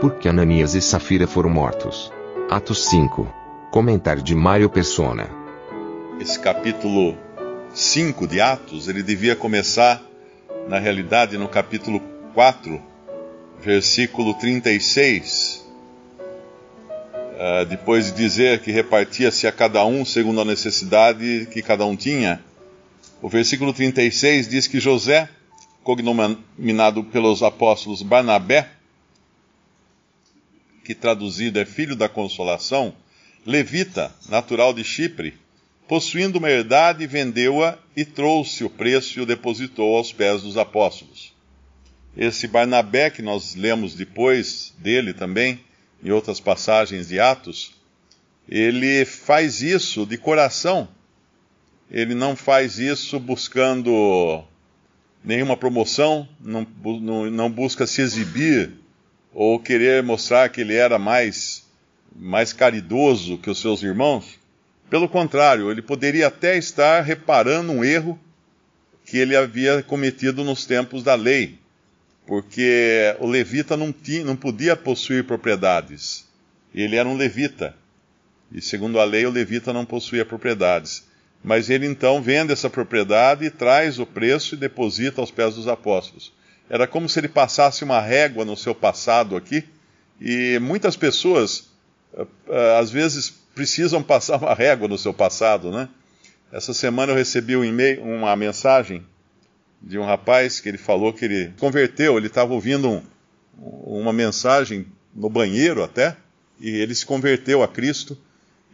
Por que Ananias e Safira foram mortos? Atos 5. Comentário de Mário Persona. Esse capítulo 5 de Atos, ele devia começar, na realidade, no capítulo 4, versículo 36. Uh, depois de dizer que repartia-se a cada um segundo a necessidade que cada um tinha, o versículo 36 diz que José, cognominado pelos apóstolos Barnabé, que traduzido é filho da consolação, levita, natural de Chipre, possuindo uma herdade, vendeu-a e trouxe o preço e o depositou aos pés dos apóstolos. Esse Barnabé, que nós lemos depois dele também, em outras passagens de Atos, ele faz isso de coração. Ele não faz isso buscando nenhuma promoção, não, não, não busca se exibir ou querer mostrar que ele era mais, mais caridoso que os seus irmãos. Pelo contrário, ele poderia até estar reparando um erro que ele havia cometido nos tempos da lei, porque o levita não, tinha, não podia possuir propriedades. Ele era um levita, e segundo a lei, o levita não possuía propriedades. Mas ele então vende essa propriedade, traz o preço e deposita aos pés dos apóstolos. Era como se ele passasse uma régua no seu passado aqui, e muitas pessoas, eh, eh, às vezes, precisam passar uma régua no seu passado, né? Essa semana eu recebi um e-mail, uma mensagem de um rapaz que ele falou que ele converteu, ele estava ouvindo um, uma mensagem no banheiro até, e ele se converteu a Cristo,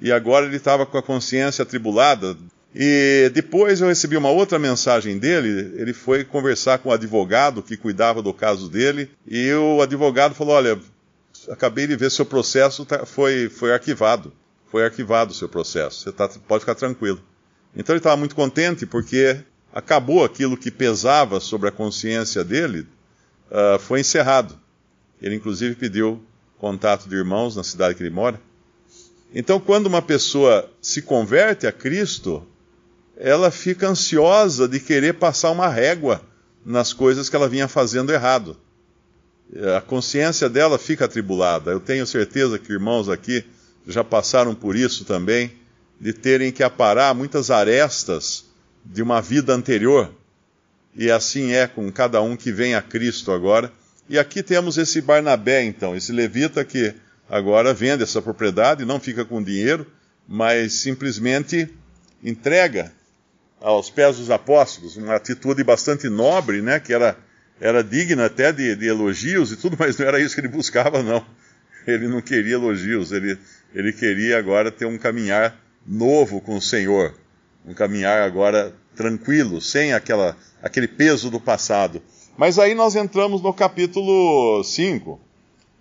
e agora ele estava com a consciência atribulada e depois eu recebi uma outra mensagem dele. Ele foi conversar com o advogado que cuidava do caso dele. E o advogado falou: Olha, acabei de ver seu processo tá, foi, foi arquivado. Foi arquivado o seu processo. Você tá, pode ficar tranquilo. Então ele estava muito contente porque acabou aquilo que pesava sobre a consciência dele, uh, foi encerrado. Ele inclusive pediu contato de irmãos na cidade que ele mora. Então, quando uma pessoa se converte a Cristo, ela fica ansiosa de querer passar uma régua nas coisas que ela vinha fazendo errado. A consciência dela fica atribulada. Eu tenho certeza que irmãos aqui já passaram por isso também, de terem que aparar muitas arestas de uma vida anterior. E assim é com cada um que vem a Cristo agora. E aqui temos esse Barnabé, então, esse levita que agora vende essa propriedade, não fica com dinheiro, mas simplesmente entrega aos pés dos apóstolos, uma atitude bastante nobre, né, que era, era digna até de, de, elogios e tudo, mas não era isso que ele buscava, não. Ele não queria elogios, ele, ele queria agora ter um caminhar novo com o Senhor, um caminhar agora tranquilo, sem aquela, aquele peso do passado. Mas aí nós entramos no capítulo 5,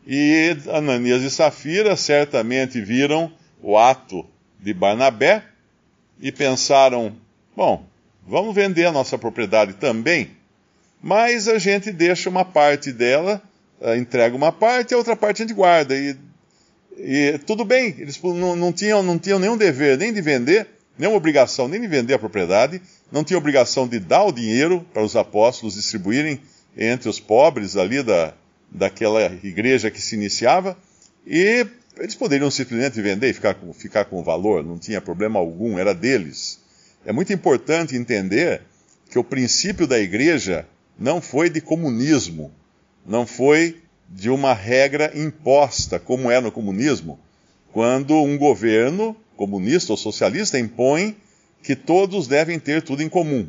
e Ananias e Safira certamente viram o ato de Barnabé e pensaram: Bom, vamos vender a nossa propriedade também, mas a gente deixa uma parte dela, uh, entrega uma parte e a outra parte a gente guarda. E, e tudo bem, eles não, não, tinham, não tinham nenhum dever nem de vender, nenhuma obrigação nem de vender a propriedade, não tinham obrigação de dar o dinheiro para os apóstolos distribuírem entre os pobres ali da, daquela igreja que se iniciava, e eles poderiam simplesmente vender e ficar com, ficar com o valor, não tinha problema algum, era deles. É muito importante entender que o princípio da igreja não foi de comunismo, não foi de uma regra imposta, como é no comunismo, quando um governo comunista ou socialista impõe que todos devem ter tudo em comum.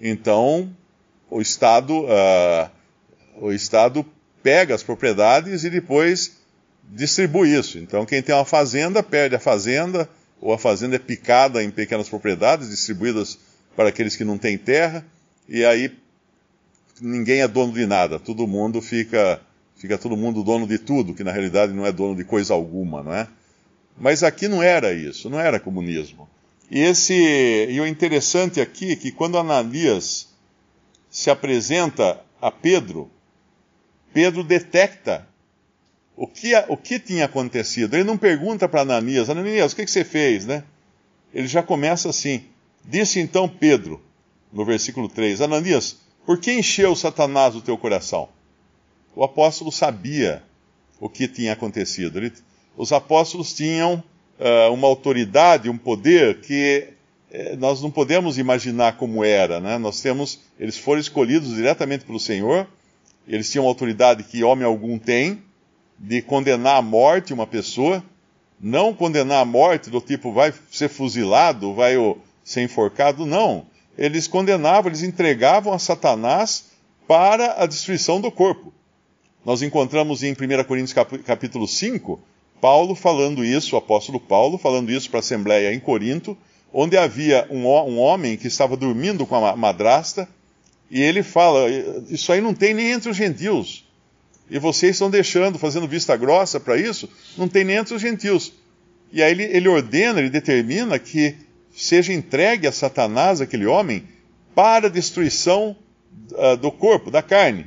Então, o Estado, uh, o Estado pega as propriedades e depois distribui isso. Então, quem tem uma fazenda perde a fazenda, ou a fazenda é picada em pequenas propriedades distribuídas para aqueles que não têm terra, e aí ninguém é dono de nada, todo mundo fica, fica todo mundo dono de tudo, que na realidade não é dono de coisa alguma, não é? Mas aqui não era isso, não era comunismo. E, esse, e o interessante aqui é que quando Ananias se apresenta a Pedro, Pedro detecta o que, o que tinha acontecido. Ele não pergunta para Ananias, Ananias, o que, que você fez, né? Ele já começa assim. Disse então Pedro, no versículo 3, Ananias, por que encheu Satanás o teu coração? O apóstolo sabia o que tinha acontecido. Ele, os apóstolos tinham uh, uma autoridade, um poder que uh, nós não podemos imaginar como era. Né? Nós temos, eles foram escolhidos diretamente pelo Senhor, eles tinham autoridade que homem algum tem, de condenar à morte uma pessoa, não condenar à morte do tipo vai ser fuzilado, vai ser enforcado, não. Eles condenavam, eles entregavam a Satanás para a destruição do corpo. Nós encontramos em 1 Coríntios capítulo 5 Paulo falando isso, o apóstolo Paulo falando isso para a Assembleia em Corinto, onde havia um, um homem que estava dormindo com a madrasta, e ele fala: Isso aí não tem nem entre os gentios. E vocês estão deixando, fazendo vista grossa para isso, não tem nem entre os gentios. E aí ele, ele ordena, ele determina que seja entregue a Satanás, aquele homem, para destruição uh, do corpo, da carne,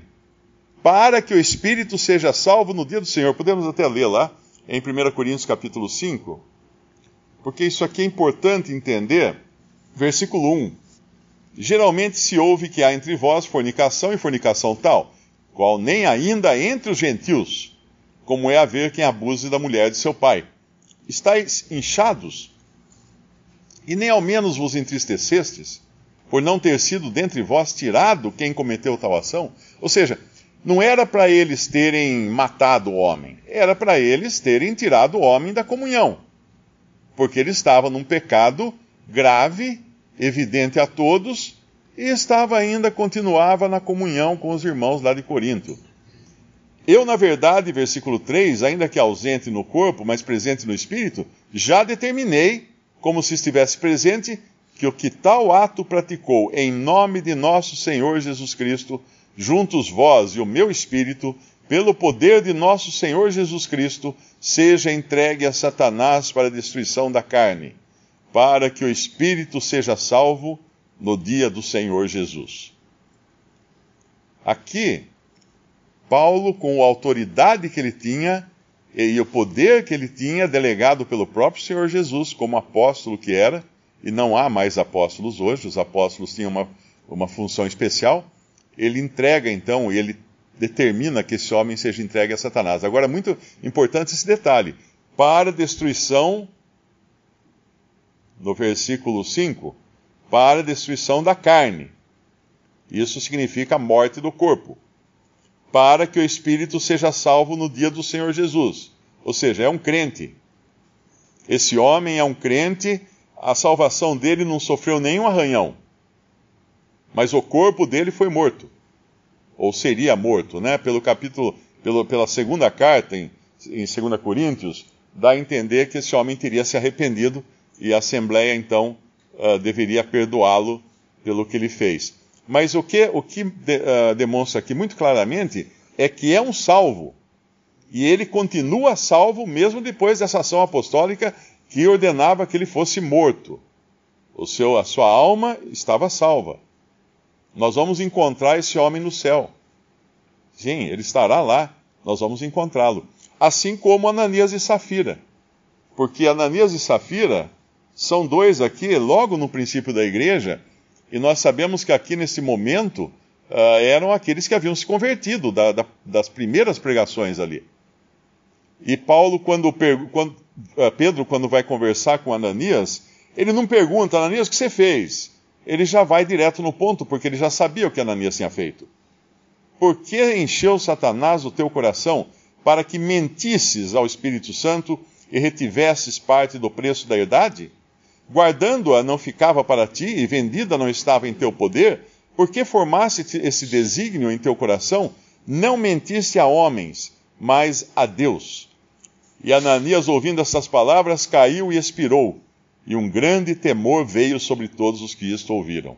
para que o espírito seja salvo no dia do Senhor. Podemos até ler lá em 1 Coríntios capítulo 5, porque isso aqui é importante entender. Versículo 1. Geralmente se ouve que há entre vós fornicação e fornicação tal, qual nem ainda entre os gentios, como é haver quem abuse da mulher de seu pai. Estais inchados, e nem ao menos vos entristecestes, por não ter sido dentre vós tirado quem cometeu tal ação? Ou seja, não era para eles terem matado o homem, era para eles terem tirado o homem da comunhão. Porque ele estava num pecado grave, evidente a todos, e estava ainda, continuava na comunhão com os irmãos lá de Corinto. Eu, na verdade, versículo 3, ainda que ausente no corpo, mas presente no espírito, já determinei, como se estivesse presente, que o que tal ato praticou em nome de nosso Senhor Jesus Cristo, juntos vós e o meu espírito, pelo poder de nosso Senhor Jesus Cristo, seja entregue a Satanás para a destruição da carne, para que o espírito seja salvo no dia do Senhor Jesus. Aqui, Paulo, com a autoridade que ele tinha e o poder que ele tinha, delegado pelo próprio Senhor Jesus, como apóstolo que era, e não há mais apóstolos hoje, os apóstolos tinham uma, uma função especial ele entrega então, ele determina que esse homem seja entregue a Satanás. Agora, muito importante esse detalhe: para destruição, no versículo 5, para destruição da carne. Isso significa a morte do corpo. Para que o espírito seja salvo no dia do Senhor Jesus. Ou seja, é um crente. Esse homem é um crente, a salvação dele não sofreu nenhum arranhão mas o corpo dele foi morto, ou seria morto, né? Pelo capítulo, pelo, pela segunda carta em, em 2 Coríntios, dá a entender que esse homem teria se arrependido e a Assembleia então uh, deveria perdoá-lo pelo que ele fez. Mas o que, o que de, uh, demonstra aqui muito claramente é que é um salvo. E ele continua salvo mesmo depois dessa ação apostólica que ordenava que ele fosse morto. O seu, a sua alma estava salva. Nós vamos encontrar esse homem no céu. Sim, ele estará lá. Nós vamos encontrá-lo. Assim como Ananias e Safira. Porque Ananias e Safira são dois aqui, logo no princípio da igreja, e nós sabemos que aqui nesse momento uh, eram aqueles que haviam se convertido da, da, das primeiras pregações ali. E Paulo, quando, quando uh, Pedro, quando vai conversar com Ananias, ele não pergunta, Ananias, o que você fez? ele já vai direto no ponto, porque ele já sabia o que Ananias tinha feito. Por que encheu Satanás o teu coração para que mentisses ao Espírito Santo e retivesses parte do preço da herdade? Guardando-a não ficava para ti e vendida não estava em teu poder? Por que formaste esse desígnio em teu coração? Não mentiste a homens, mas a Deus. E Ananias, ouvindo essas palavras, caiu e expirou e um grande temor veio sobre todos os que isto ouviram.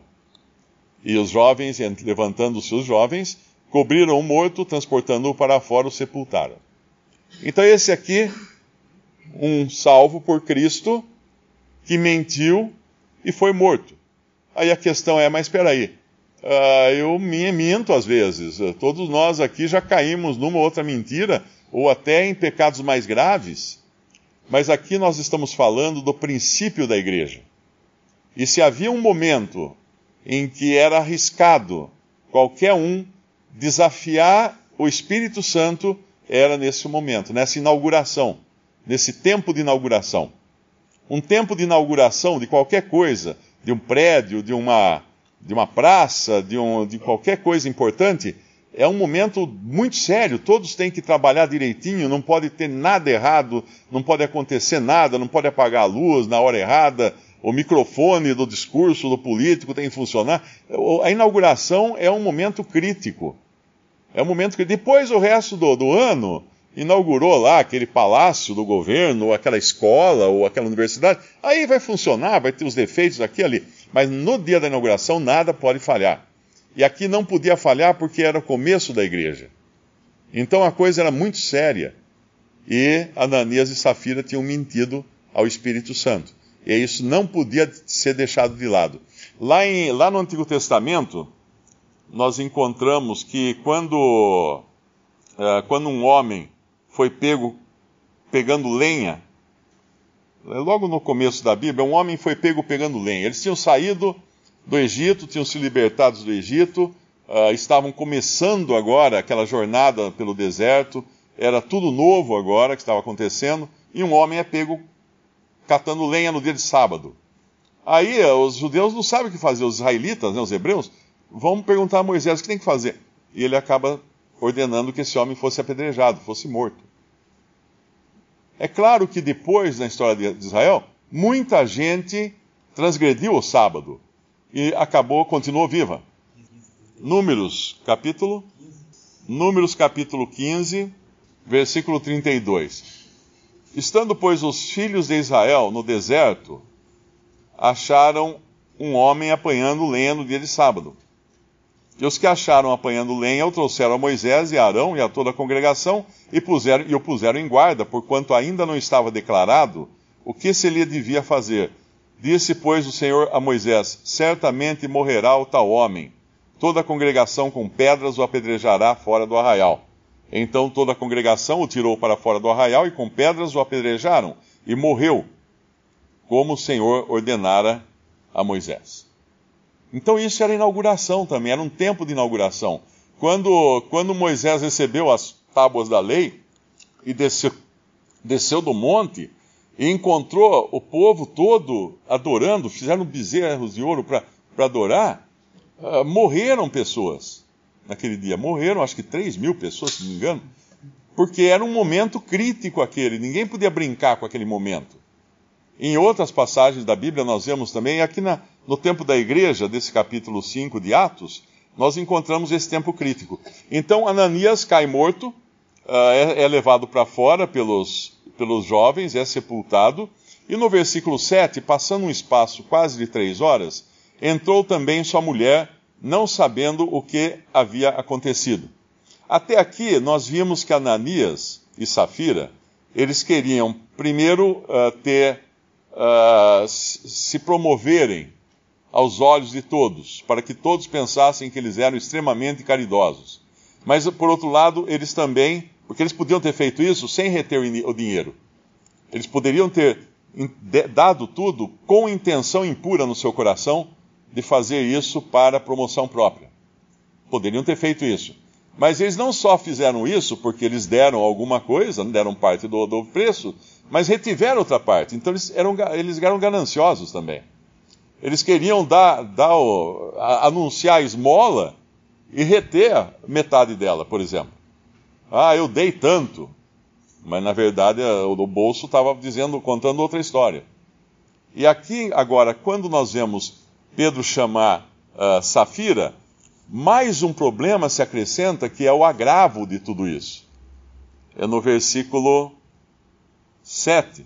E os jovens, levantando-se os jovens, cobriram o morto, transportando-o para fora, o sepultaram. Então, esse aqui, um salvo por Cristo, que mentiu e foi morto. Aí a questão é, mas espera aí, uh, eu me minto às vezes. Todos nós aqui já caímos numa outra mentira, ou até em pecados mais graves. Mas aqui nós estamos falando do princípio da igreja. E se havia um momento em que era arriscado qualquer um desafiar o Espírito Santo, era nesse momento, nessa inauguração, nesse tempo de inauguração. Um tempo de inauguração de qualquer coisa, de um prédio, de uma, de uma praça, de, um, de qualquer coisa importante, é um momento muito sério. Todos têm que trabalhar direitinho, não pode ter nada errado, não pode acontecer nada, não pode apagar a luz na hora errada, o microfone do discurso do político tem que funcionar. A inauguração é um momento crítico. É um momento que depois o resto do, do ano inaugurou lá aquele palácio do governo, ou aquela escola, ou aquela universidade, aí vai funcionar, vai ter os defeitos aqui e ali. Mas no dia da inauguração nada pode falhar. E aqui não podia falhar porque era o começo da igreja. Então a coisa era muito séria. E Ananias e Safira tinham mentido ao Espírito Santo. E isso não podia ser deixado de lado. Lá, em, lá no Antigo Testamento, nós encontramos que quando, uh, quando um homem foi pego pegando lenha, logo no começo da Bíblia, um homem foi pego pegando lenha. Eles tinham saído do Egito, tinham se libertados do Egito, uh, estavam começando agora aquela jornada pelo deserto, era tudo novo agora que estava acontecendo, e um homem é pego catando lenha no dia de sábado. Aí eh, os judeus não sabem o que fazer, os israelitas, né, os hebreus, vão perguntar a Moisés o que tem que fazer. E ele acaba ordenando que esse homem fosse apedrejado, fosse morto. É claro que depois, na história de Israel, muita gente transgrediu o sábado e acabou, continuou viva. Números, capítulo Números capítulo 15, versículo 32. Estando, pois, os filhos de Israel no deserto, acharam um homem apanhando lenha no dia de sábado. E os que acharam apanhando lenha o trouxeram a Moisés e a Arão e a toda a congregação e, puseram, e o puseram em guarda, porquanto ainda não estava declarado o que se lhe devia fazer. Disse, pois, o Senhor a Moisés: Certamente morrerá o tal homem. Toda a congregação com pedras o apedrejará fora do arraial. Então toda a congregação o tirou para fora do arraial e com pedras o apedrejaram, e morreu, como o Senhor ordenara a Moisés. Então isso era inauguração também, era um tempo de inauguração. Quando, quando Moisés recebeu as tábuas da lei e desceu, desceu do monte, e encontrou o povo todo adorando, fizeram bezerros de ouro para adorar, uh, morreram pessoas naquele dia. Morreram, acho que 3 mil pessoas, se não me engano, porque era um momento crítico aquele, ninguém podia brincar com aquele momento. Em outras passagens da Bíblia, nós vemos também, aqui na, no tempo da igreja, desse capítulo 5 de Atos, nós encontramos esse tempo crítico. Então, Ananias cai morto, uh, é, é levado para fora pelos pelos jovens, é sepultado. E no versículo 7, passando um espaço quase de três horas, entrou também sua mulher, não sabendo o que havia acontecido. Até aqui nós vimos que Ananias e Safira, eles queriam primeiro uh, ter, uh, se promoverem aos olhos de todos, para que todos pensassem que eles eram extremamente caridosos. Mas, por outro lado, eles também porque eles podiam ter feito isso sem reter o dinheiro. Eles poderiam ter dado tudo com intenção impura no seu coração de fazer isso para promoção própria. Poderiam ter feito isso. Mas eles não só fizeram isso porque eles deram alguma coisa, deram parte do, do preço, mas retiveram outra parte. Então eles eram, eles eram gananciosos também. Eles queriam dar, dar o, a, anunciar a esmola e reter metade dela, por exemplo. Ah, eu dei tanto. Mas na verdade o bolso estava dizendo, contando outra história. E aqui agora, quando nós vemos Pedro chamar uh, Safira, mais um problema se acrescenta que é o agravo de tudo isso. É no versículo 7.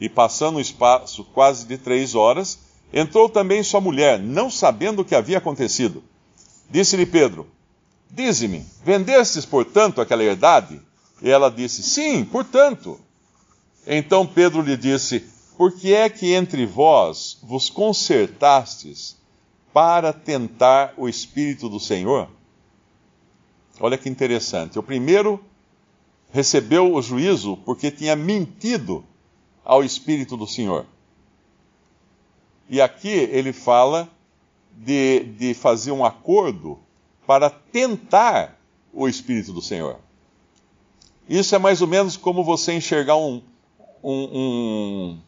E passando o espaço quase de três horas, Entrou também sua mulher, não sabendo o que havia acontecido. Disse-lhe Pedro: Dize-me, vendestes, portanto, aquela herdade? E ela disse: Sim, portanto. Então Pedro lhe disse: Por que é que entre vós vos concertastes para tentar o Espírito do Senhor? Olha que interessante. O primeiro recebeu o juízo porque tinha mentido ao Espírito do Senhor. E aqui ele fala de, de fazer um acordo para tentar o Espírito do Senhor. Isso é mais ou menos como você enxergar um, um,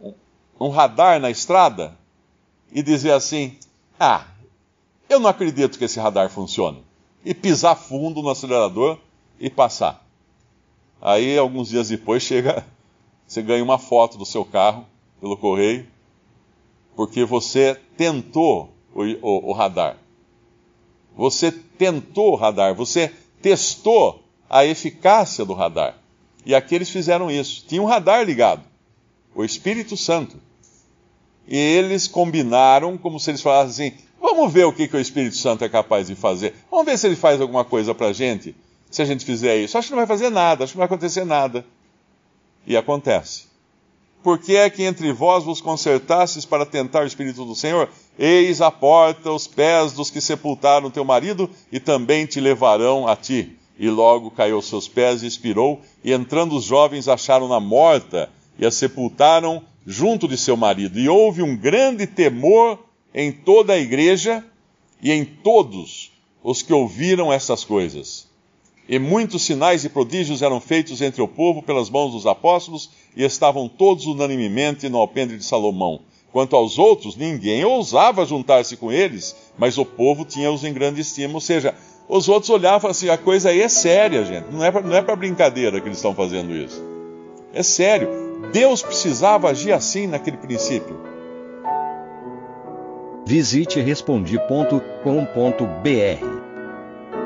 um, um radar na estrada e dizer assim: Ah, eu não acredito que esse radar funcione. E pisar fundo no acelerador e passar. Aí, alguns dias depois, chega, você ganha uma foto do seu carro pelo correio, porque você tentou o, o, o radar. Você tentou o radar, você testou a eficácia do radar. E aqui eles fizeram isso. Tinha um radar ligado, o Espírito Santo. E eles combinaram, como se eles falassem assim: vamos ver o que, que o Espírito Santo é capaz de fazer. Vamos ver se ele faz alguma coisa para a gente, se a gente fizer isso. Acho que não vai fazer nada, acho que não vai acontecer nada. E acontece. Por que é que entre vós vos concertastes para tentar o Espírito do Senhor? Eis a porta os pés dos que sepultaram teu marido e também te levarão a ti. E logo caiu aos seus pés e expirou, e entrando os jovens acharam-na morta e a sepultaram junto de seu marido. E houve um grande temor em toda a igreja e em todos os que ouviram essas coisas. E muitos sinais e prodígios eram feitos entre o povo pelas mãos dos apóstolos, e estavam todos unanimemente no alpendre de Salomão. Quanto aos outros, ninguém ousava juntar-se com eles, mas o povo tinha-os em grande estima. Ou seja, os outros olhavam assim: a coisa aí é séria, gente. Não é para é brincadeira que eles estão fazendo isso. É sério. Deus precisava agir assim naquele princípio. Visite respondi.com.br.